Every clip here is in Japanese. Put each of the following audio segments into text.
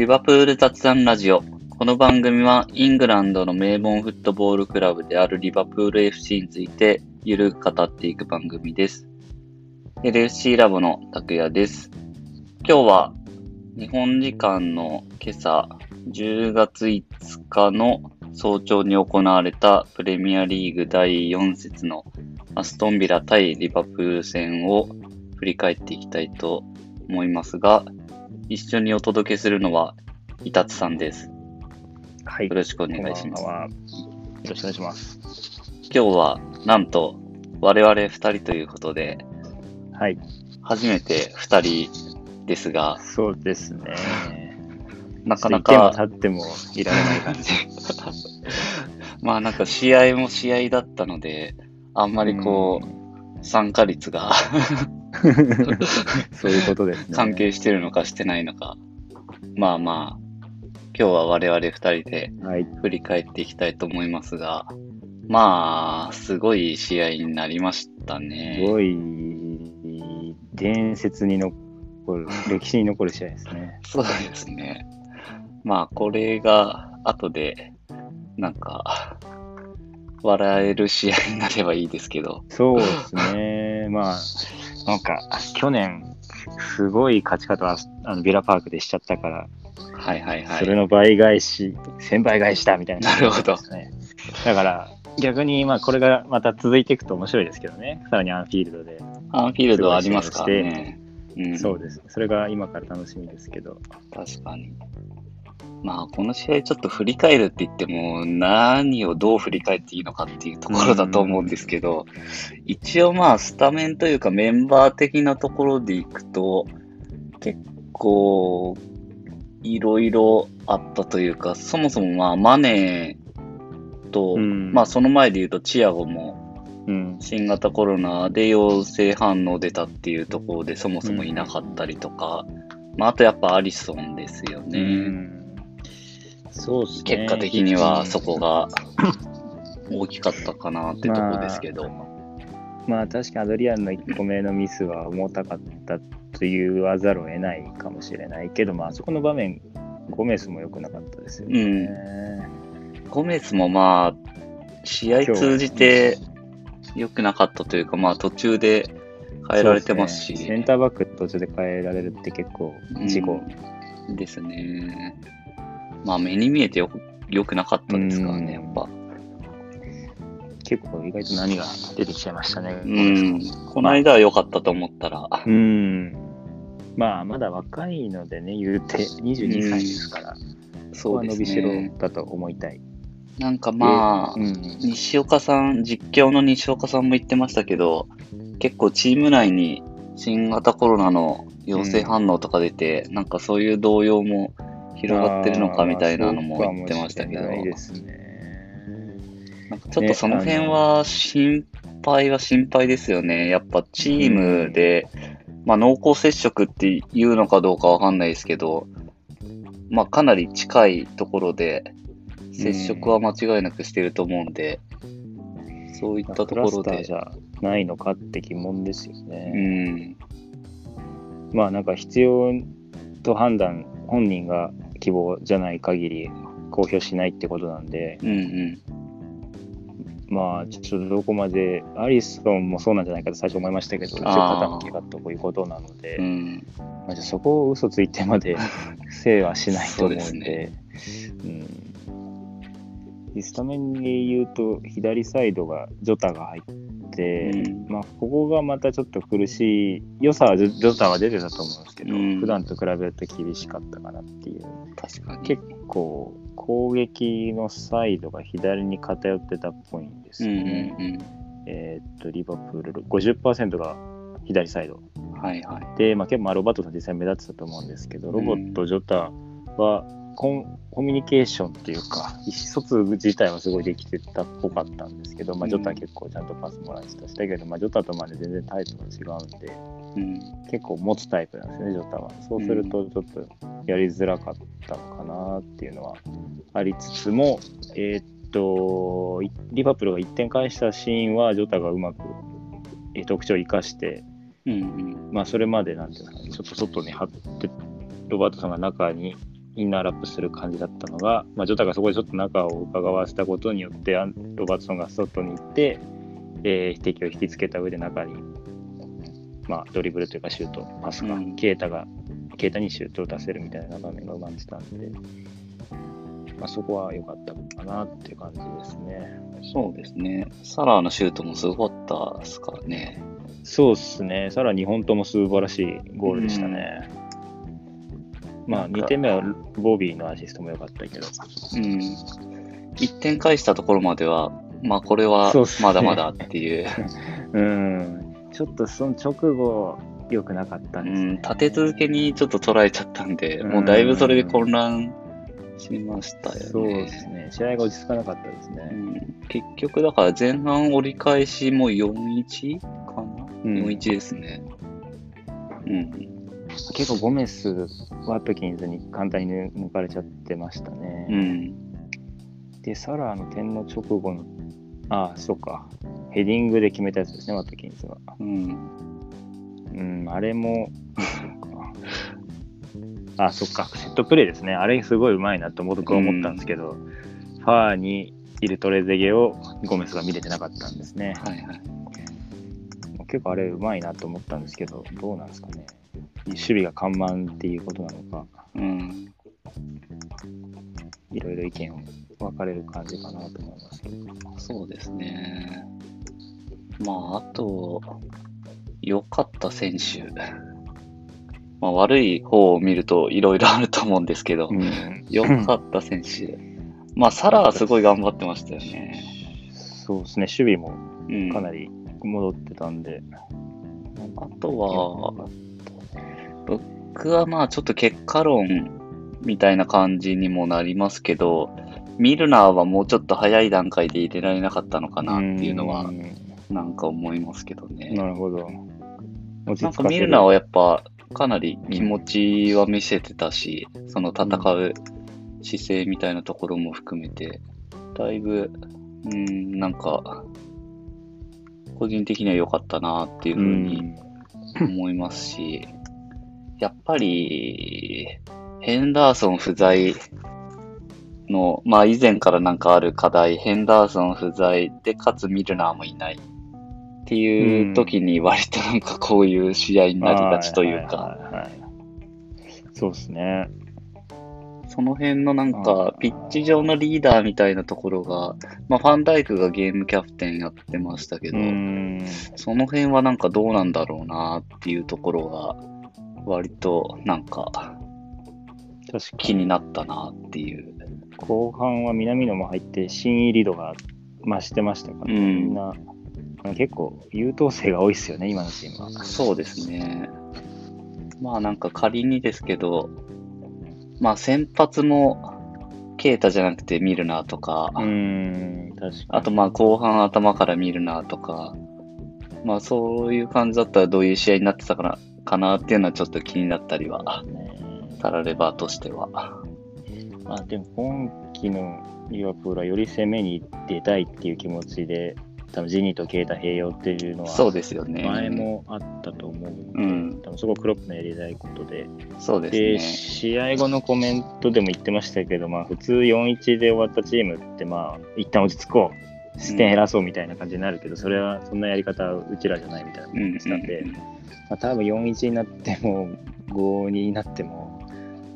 リバプール雑談ラジオ。この番組はイングランドの名門フットボールクラブであるリバプール FC についてゆるく語っていく番組です。LFC ラボの拓也です。今日は日本時間の今朝10月5日の早朝に行われたプレミアリーグ第4節のアストンビラ対リバプール戦を振り返っていきたいと思いますが、一緒にお届けするのは、イタツさんです。はい。よろしくお願いします。よろしくお願いします。今日は、なんと、我々二人ということで、はい。初めて二人ですが、そうですね。なかなか、立ってもいられない感じ。まあなんか試合も試合だったので、あんまりこう、参加率が そういうことですね。関係してるのかしてないのか。まあまあ、今日は我々二人ではい。振り返っていきたいと思いますが、まあ、すごい試合になりましたすね。ごい、伝説に残る、歴史に残る試合ですね。そうですね。まあ、これが後で、なんか、笑える試合になればいいですけど。そうですね。まあ、なんか、去年、すごい勝ち方はあのビラパークでしちゃったから、はいはいはい。それの倍返し、1000倍返しだみたいな、なるほど。だから、逆に、まあ、これがまた続いていくと面白いですけどね。さらにアンフィールドで。アンフィールドはありますからね。うん、そうです。それが今から楽しみですけど。確かに。まあ、この試合ちょっと振り返るって言っても、何をどう振り返っていいのかっていうところだと思うんですけど、一応まあ、スタメンというかメンバー的なところでいくと、結構、いろいろあったというか、そもそもまあ、マネーと、うんまあ、その前で言うとチアゴも、うん。新型コロナで陽性反応出たっていうところでそもそもいなかったりとか、まあ、あとやっぱアリソンですよね。うんそうですね。結果的にはそこが大きかったかなってとこですけど。まあ確かアドリアンの1個目のミスは重たかったと言わざるを得ないかもしれないけど、まああそこの場面、ゴメスも良くなかったですよね。ゴメスもまあ、試合通じて良くなかったというか、まあ途中で変えられてますし。すねセンターバック途中で変えられるって結構事故。うんですね。まあ目に見えてよく良くなかったですからね、やうんっぱ。結構意外と何が出てきちゃいましたね。うん。この間は良かったと思ったら、うん。まあまだ若いのでね、言うて22歳ですから、そうですここは伸びしろね。だと思いたい。なんかまあ、うん、西岡さん、実況の西岡さんも言ってましたけど、結構チーム内に新型コロナの陽性反応とか出て、なんかそういう動揺も広がってるのかみたいなのも言ってましたけど、ないですね。なんかちょっとその辺は心配は心配ですよね。やっぱチームで、まあ濃厚接触っていうのかどうかわかんないですけど、まあかなり近いところで接触は間違いなくしてると思うんで、そういったところでじ、ゃないのかって疑問ですようね。ん、まあなんか必要と判断、本人が希望じゃない限り公表しないってことなんで、うんうん。まあちょっとどこまで、アリソンもそうなんじゃないかと最初思いましたけど、一応肩の怪我ということなので、うん、まあ、じゃあそこを嘘ついてまで せいはしないと思うんで、うん、スタメンで言うと、左サイドがジョタが入って、うんまあ、ここがまたちょっと苦しい、良さはジョジョタは出てたと思うんですけど、うん普段と比べると厳しかったかなっていう。確かに。結構、攻撃のサイドが左に偏ってたっぽいんですうんよね。うんえーっと、リバプール、50%が左サイド。うん。はいはい。で、まあ、結構まあロバートさん実際目立ってたと思うんですけど、ロボット、ジョタはコンコミュニケーションっていうか、意思疎通自体はすごいできてたっぽかったんですけど、まあ、うんジョタは結構ちゃんとパスもらいしたしたけど、まあ、ジョタとまで全然タイプが違うんで、うん。結構持つタイプなんですよね、ジョタは。そうすると、ちょっとやりづらかったのかなっていうのはありつつも、えーっと、いリバプールが1点返したシーンは、ジョタがうまくえー特徴を生かして、うんうん。まあ、それまでなんていうのかなちょっと外に張って、ロバートさんが中にインナーラップする感じだったのが、まあ、ジョタがそこでちょっと中を伺わせたことによって、ロバートソンが外に行って、えー、敵を引きつけた上で中に、まあ、ドリブルというかシュート、パスか、うんケイタが、ケイタにシュートを出せるみたいな場面が生まれてたんで、まあ、そこは良かったかなっていう感じですね。そうですね。サラーのシュートもすごかったですからね。そうですね。さらに2本とも素晴らしいゴールでしたね。まあ、なんか2点目はボビーのアシストも良かったけど。うん。1点返したところまでは、まあこれはまだまだっていう。うん。ちょっとその直後、良くなかったんですね。うん、立て続けにちょっと捉えちゃったんで、うんもうだいぶそれで混乱しましたよね。そうですね。試合が落ち着かなかったですうね。ん、結局だから前半折り返しも4-1かな、うん ?4-1 ですね。うん。結構ゴメス、ワトキンズに簡単に抜かれちゃってましたね。うん。で、サラーの点の直後の、ああ、そうか。ヘディングで決めたやつですね、ワトキンズは。うん。うん、あれも、あ、そっか、セットプレーですね。あれすごいうまいなと僕は思ったんですけど、ファーにいるトレゼゲをゴメスが見れてなかったんですね。はいはい。結構あれうまいなと思ったんですけど、どうなんですかね。守備が緩慢っていうことなのか、うん。いろいろ意見を分かれる感じかなと思いますけど。そうですね。まあ、あと、良かった選手。まあ、悪い方を見るといろいろあると思うんですけど、うん、良かった選手。まあ、サラはすごい頑張ってましたよね。そうですね、守備もうん。かなり戻ってたんで。あとは、僕はまあちょっと結果論みたいな感じにもなりますけど、ミルナーはもうちょっと早い段階で入れられなかったのかなっていうのはんなんか思いますけどね。なるほど。落なんかミルナーはやっぱかなり気持ちは見せてたし、その戦う姿勢みたいなところも含めて、だいぶ、うん、なんか、個人的には良かったなっていうふうに思いますし、やっぱり、ヘンダーソン不在の、まあ以前からなんかある課題、ヘンダーソン不在で、かつミルナーもいないっていう時に割となんかこういう試合になりがちというか、はいはいはいはいそうですね。その辺のなんあかーピッチ上のリーダーみたいなところが、まあファンダイクがゲームキャプテンやってましたけうど、ん。その辺はなんかどうなんだろうなっていうところが、割となんか確か気になったなっていう。後半は南野も入って、新入り度が増してましたから、うんみんな、結構優等生が多いですよね、今のチームは。そうですね。まあなんか仮にですけど、まあ先発もケータじゃなくてミルナーとか、うん、確かに。あとまあ後半頭からミルナーとか、まあそういう感じだったらどういう試合になってたかなかなっていうのはちょっと気になったりは、ねタラレバとしては。まあでも今季のリバプールはより攻めに出たいっていう気持ちで、多分ジニーとケイタ併用っていうのは、そうですよね。前もあったと思うので、うん多分そこクロップのやりたいことで、そうですで、ね。試合後のコメントでも言ってましたけど、まあ、普通4-1で終わったチームって、まあ、一旦落ち着こう、失点減らそうみたいな感じになるけど、それは、そんなやり方はうちらじゃないみたいなことうん言ってたんで、まあ、多分4-1になっても、5-2になっても、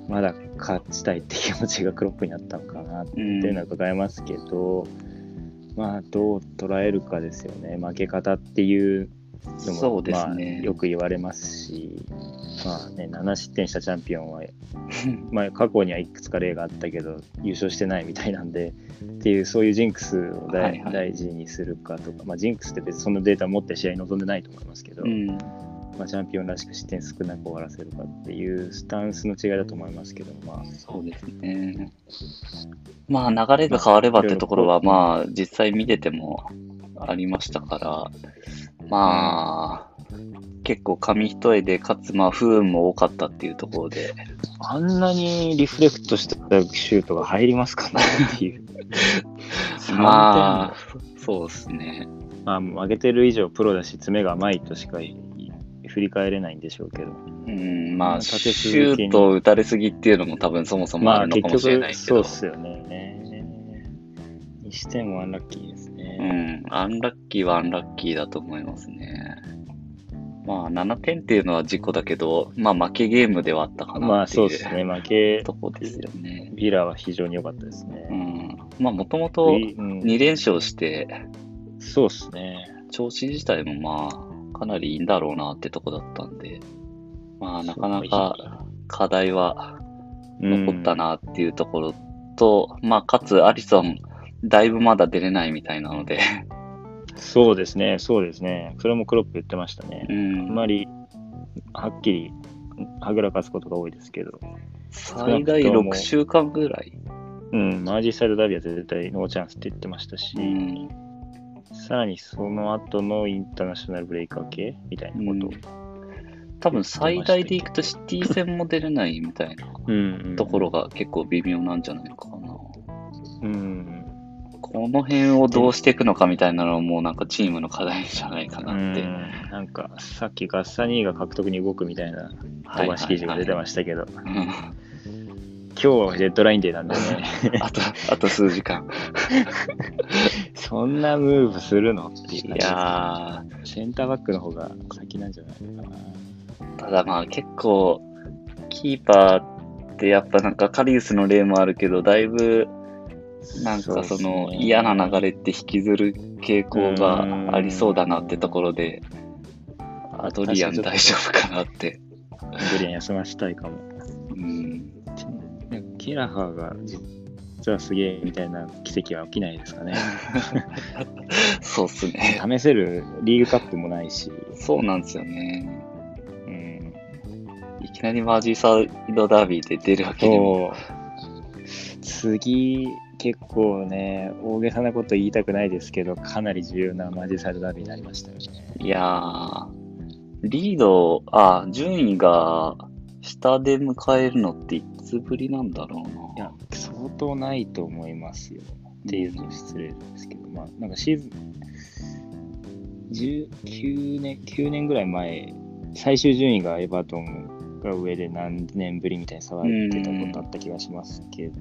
まだ勝ちたいって気持ちがクロップにあったのかなってうんいうのは伺えますけど、まあ、どう捉えるかですよね。負け方っていうのも、そうですねまあ、よく言われますし、まあね、7失点したチャンピオンは まあ、過去にはいくつか例があったけど優勝してないみたいなんでっていうそういうジンクスを大,、はいはい大事にするかとか、まあ、ジンクスって別にそのデータを持って試合に臨んでないと思いますけど、うん。まあ、チャンピオンらしく失点少なく終わらせるかっていうスタンスの違いだと思いますけど、まあ、そうですね。まあ流れが変わればってところはまあ実際見ててもありましたから、まあ結構紙一重で、かつまあ不運も多かったっていうところで、あんなにリフレクトしたシュートが入りますかねっていう。まあ、そうですね。まあ、負けてる以上プロだし、爪が甘いとしか言振り返れないんでしょうけど。うん、まあ、シュートを打たれすぎっていうのも多分そもそもまああるのかもしれないけど。結局、そうっすよね。にしてもアンラッキーですうね。ん、アンラッキーはアンラッキーだと思いますね。まあ、7点っていうのは事故だけど、まあ、負けゲームではあったかまあなっていうそうですね。負け、とこですよね。ビラは非常に良かったですね。うん。まあ、もともとうん2連勝して、そうですね。調子自体もまあ、かなりいいんだろうなってとこだったんで、まあ、なかなか課題は残ったなっていうところと、まあ、かつアリソン、だいぶまだ出れないみたいなので、そうですね、そうですね。それもクロップ言ってましたね。うあんん、まり、はっきり、はぐらかすことが多いですけど、最大6週間ぐらい。うん、マージーサイドダービーは絶対ノーチャンスって言ってましたし、うんさらにその後のインターナショナルブレイカー系みたいなことを、多分最大でいくとシティ戦も出れないみたいなうんところが結構微妙なんじゃないかな。うん、この辺をどうしていくのかみたいなのはもうなんかチームの課題じゃないかうなって。ん、なんかさっきガッサニーが獲得に動くみたいな飛ばし記事が出てましたけど、う ん今日はデッドラインデーなんでね、あと、あと数時間。そんなムーブするの？っていうい感じですやセンターバックの方が先なんじゃないのかな。ー、ただまあ結構、キーパーってやっぱなんかカリウスの例もあるけど、だいぶなんかその嫌な流れって引きずる傾向がありそうだなってところで、アドリアン大丈夫かなって。ドリアン休ませたいかも。うん、ケラハーが実はすげえみたいな奇跡は起きないですかね。そうっすね。試せるリーグカップもないし、そうなんですよね。うん、いきなりマージーサイドダービーで出るわけにも。次、結構ね、大げさなこと言いたくないですけど、かなり重要なマジサイドダービーになりましたよね。いやー、リード、あ、順位が下で迎えるのっていつぶりなんだろうな。いや、相当ないと思いますよ。っていうと失礼ですけど、まあ、なんかシーズン、19年、9年ぐらい前、最終順位がエバートンが上で何年ぶりみたいに騒いでたことあった気がしますけど、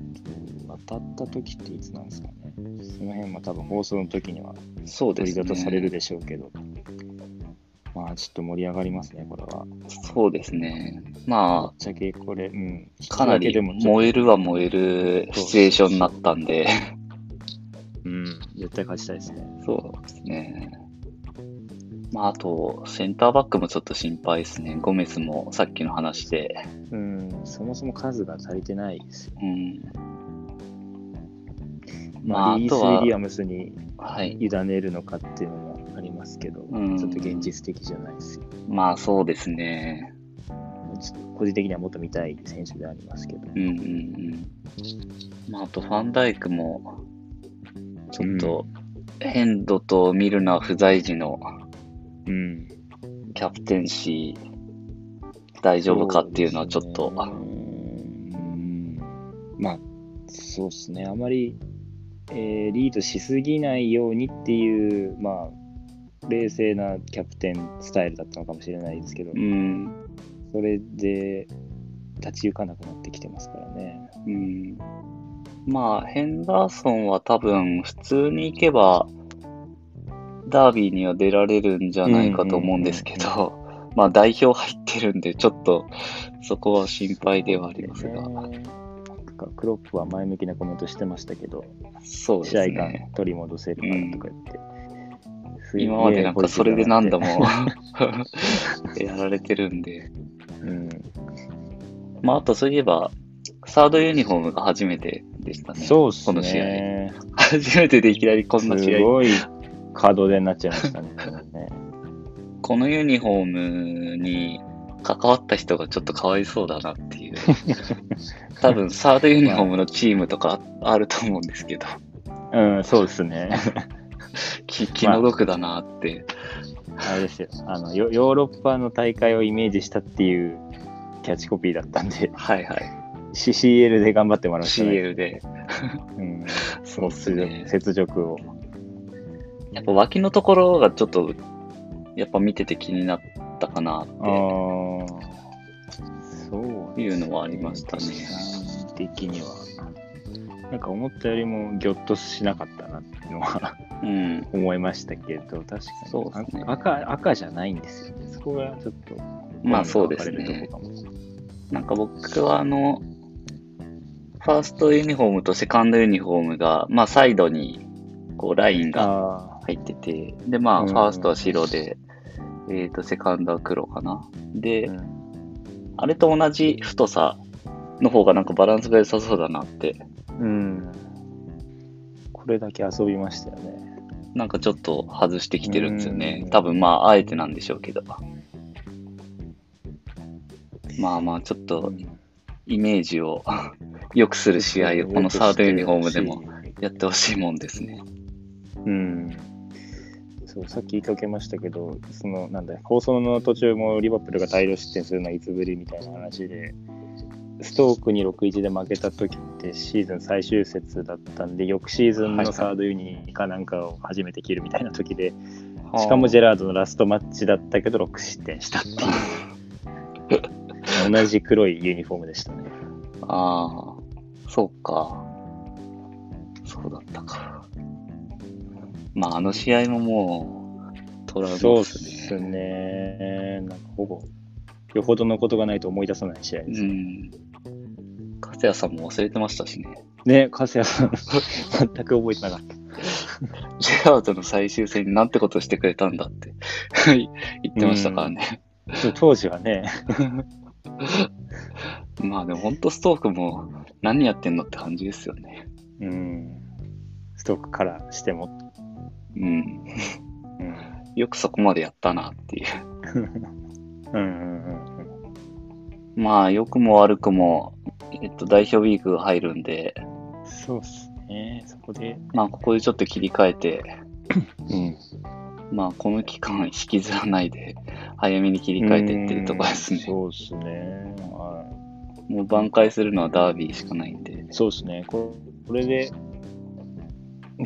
当たった時っていつなんですかね。その辺も多分放送の時にはそうですね。取り沙汰されるでしょうけど、まあちょっと盛り上がりますね、これは。そうですね。まぶっちゃけこれ、うん。あ、かなり燃えるは燃えるシチュエーションになったんで、うん、絶対勝ちたいですね。そうですね。まあ、あと、センターバックもちょっと心配ですね。ゴメスもさっきの話で。うん、そもそも数が足りてないですよ。うん。まあ、まあリース・ウィリアムスにはい。委ねるのかっていうのもありますけど、うんちょっと現実的じゃないですよ。まあ、そうですね。個人的にはもっと見たい選手でありますけど。うんうんうん。まあ、あと、ファンダイクも、ちょっと、ヘンドとミルナー不在時のうん、キャプテンシー、大丈夫かっていうのはちょっと、ねうんまあ、そうですね。あまり、えーリードしすぎないようにっていう、まあ、冷静なキャプテンスタイルだったのかもしれないですけど、うん、それで立ち行かなくなってきてますからね。うん。まあ、ヘンダーソンは多分、普通に行けば、ダービーには出られるんじゃないかと思うんですけど、まあ、代表入ってるんで、ちょっと、そこは心配ではありますが、ねなんかクロップは前向きなコメントしてましたけど、そうで試合感すね。取り戻せるからとか言って。今までなんかそれで何度もう やられてるんで。ん、まあ、あとそういえば、サードユニフォームが初めてでしたね。そうっすこの試合。ね。初めてでいきなりこんな試合。すごい門出になっちゃいましたね。ね このユニフォームに関わった人がちょっとかわいそうだなっていう。多分、サードユニフォームのチームとかあると思うんですけど、うん、そうですね。き気の毒だなって。あれですよあのヨ。ヨーロッパの大会をイメージしたっていうキャッチコピーだったんで、はいはい。CCL で頑張ってもらうしかない。CL で。うん、そうっすね。雪辱を。やっぱ脇のところがちょっと、やっぱ見てて気になっったかなっああ、そうていうのはありましたね。的には。なんか思ったよりもギョッとしなかったなっていうのはうん。思いましたけど、確かにそうね赤赤じゃないんですよね。そこがちょっと、まあそうですねなんか僕はあの、ファーストユニフォームとセカンドユニフォームが、まあサイドにこうラインがあ入ってて、でまあうんファーストは白で、えっ、とセカンドは黒かな。で、あ、うんあれと同じ太さの方がなんかバランスが良さそうだなって、うん。これだけ遊びましたよね。なんかちょっと外してきてるんですよねう。ん多分まああえてなんでしょうけど。まあまあちょっとイメージを 良くする試合をこのサードユニフォームでもやってほしいもんですね。うん。そう、さっき言いかけましたけど、その、なんだ、放送の途中もリバプールが大量失点するのはいつぶりみたいな話で、ストークに6-1で負けた時ってシーズン最終節だったんで、翌シーズンのサードユニかなんかを初めて切るみたいな時で、しかもジェラードのラストマッチだったけど6失点したっていう。同じ黒いユニフォームでしたね。ああ、そうか。そうだったか。まあ、あの試合ももう、トラウマそうっですね。なんかほぼ、よほどのことがないと思い出さない試合です。うん。加谷さんも忘れてましたしね。ね、加瀬谷さん、全く覚えてなかった。ジェラードの最終戦になんてことしてくれたんだって 言ってましたからね。当時はね、まあでも本当ストークも何やってんのって感じですよね。うん、ストークからしても、うん。うん、よくそこまでやったなっていう。うん。うん。うん。まあ良くも悪くも、えっと代表ウィークが入るんで、うん、そうっすね、そこで、まあここでちょっと切り替えて、うん、まあこの期間引きずらないで、早めに切り替えてっていうところですね。そうっすね、はもう挽回するのはダービーしかないんで。い、。そうっすね、これこれで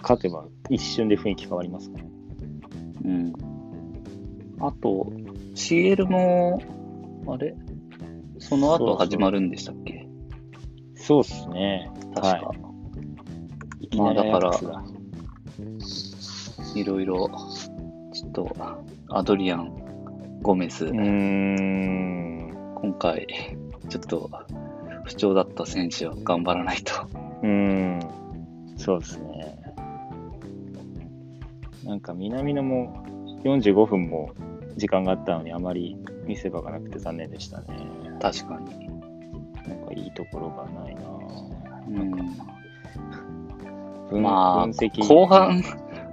勝てば一瞬で雰囲気変わりますから、うん。あと、CL も、あれ？その後始まるんでしたっけ？そうっすね、確か。い。きなりまあだからいろいろ、ちょっと、アドリアン、ゴメス、うーん、今回、ちょっと、不調だった選手は頑張らないと。うーん、そうですね。なんか南野も45分も時間があったのにあまり見せ場がなくて残念でしたね。確かに。なんかいいところがないなぁ。うんなんか分まあ、分析後半、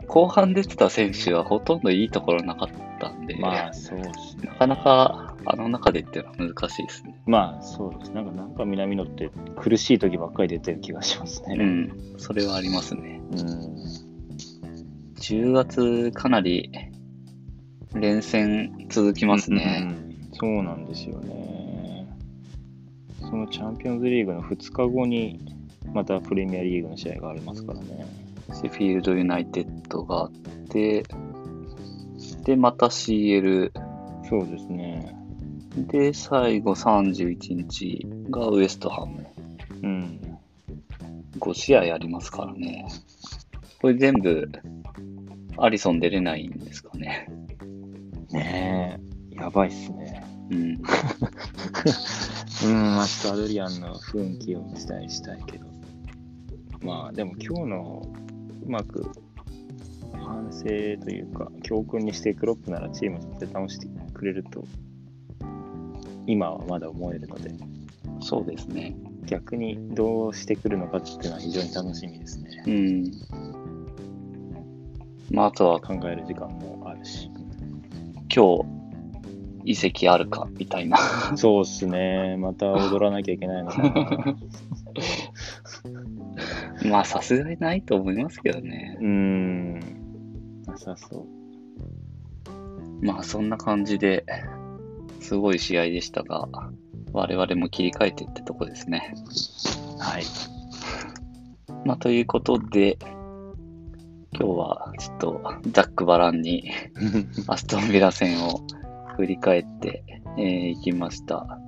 後半出てた選手はほとんどいいところなかったんで、まあそうですねな。かなかあの中でっていうのは難しいですね。まあそうです。なんかなんか南野って苦しい時ばっかり出てる気がしますね。うん、それはありますね。うん。10月かなり連戦続きますね。うんそうなんですよね。そのチャンピオンズリーグの2日後に、またプレミアリーグの試合がありますからね。シェフィールドユナイテッドがあって、で、また CL、そうですね。で、最後31日がウエストハム。うん。5試合ありますからね。これ全部、アリソン出れないんですかね。ねえ、やばいっすね。うん。うん、まあちょっとアドリアンの雰囲気を期待したいけど。まあでも今日のうまく反省というか、教訓にしてクロップならチーム絶対倒してくれると、今はまだ思えるので、そうですね。逆にどうしてくるのかっていうのは非常に楽しみですね。うん。まあ、あとは考える時間もあるし。今日、移籍あるか、みたいな。そうっすね。また踊らなきゃいけないのかな。まあ、さすがにないと思いますけどね。うーん。なさそう。まあ、そんな感じで、すごい試合でしたが、我々も切り替えてってとこですね。はい。まあ、ということで、今日はちょっとザックバランに アストンビラ戦を振り返ってい、えー、きました。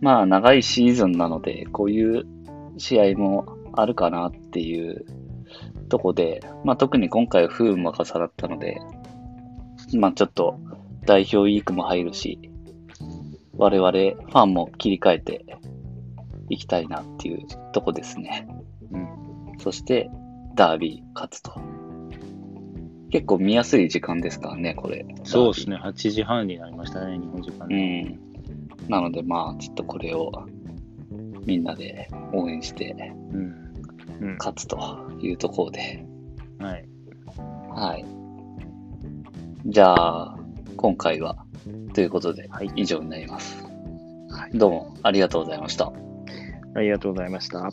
まあ、長いシーズンなので、こういう試合もあるかなっていうとこで、まあ、特に今回は不運も重なったので、まあ、ちょっと代表ウィークも入るし、我々ファンも切り替えていきたいなっていうとこですね。うん。そして、ダービー勝つと。結構見やすい時間ですからね、これ。そうですね、8時半になりましたね、日本時間うで。ん。なので、まあ、ちょっとこれをみんなで応援してうん。うん。勝つというところで。はい。はい。じゃあ、今回は、ということではい、以上になります。どうもありがとうございました。ありがとうございました。